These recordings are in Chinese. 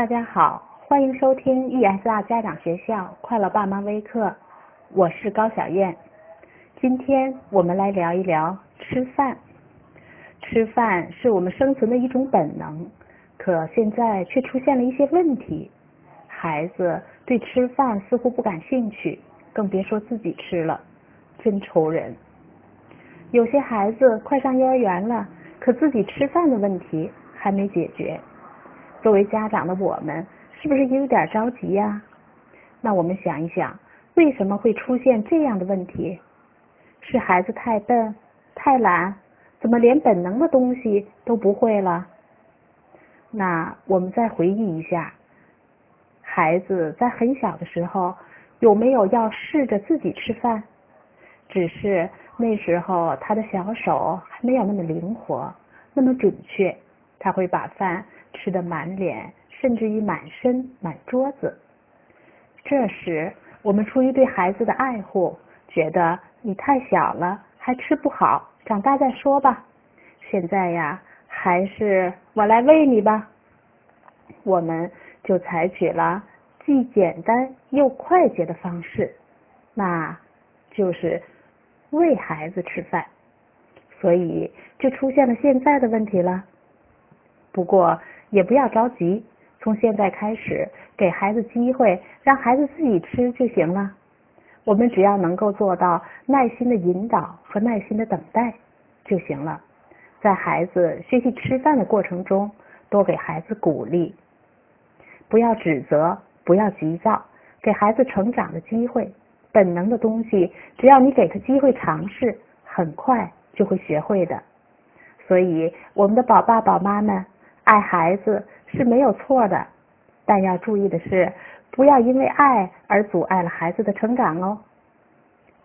大家好，欢迎收听 ESR 家长学校快乐爸妈微课，我是高小燕。今天我们来聊一聊吃饭。吃饭是我们生存的一种本能，可现在却出现了一些问题。孩子对吃饭似乎不感兴趣，更别说自己吃了，真愁人。有些孩子快上幼儿园了，可自己吃饭的问题还没解决。作为家长的我们，是不是也有点着急呀？那我们想一想，为什么会出现这样的问题？是孩子太笨、太懒，怎么连本能的东西都不会了？那我们再回忆一下，孩子在很小的时候，有没有要试着自己吃饭？只是那时候他的小手还没有那么灵活，那么准确，他会把饭。吃的满脸，甚至于满身、满桌子。这时，我们出于对孩子的爱护，觉得你太小了，还吃不好，长大再说吧。现在呀，还是我来喂你吧。我们就采取了既简单又快捷的方式，那就是喂孩子吃饭。所以，就出现了现在的问题了。不过，也不要着急，从现在开始给孩子机会，让孩子自己吃就行了。我们只要能够做到耐心的引导和耐心的等待就行了。在孩子学习吃饭的过程中，多给孩子鼓励，不要指责，不要急躁，给孩子成长的机会。本能的东西，只要你给他机会尝试，很快就会学会的。所以，我们的宝爸宝妈们。爱孩子是没有错的，但要注意的是，不要因为爱而阻碍了孩子的成长哦。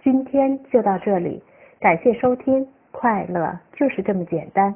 今天就到这里，感谢收听，快乐就是这么简单。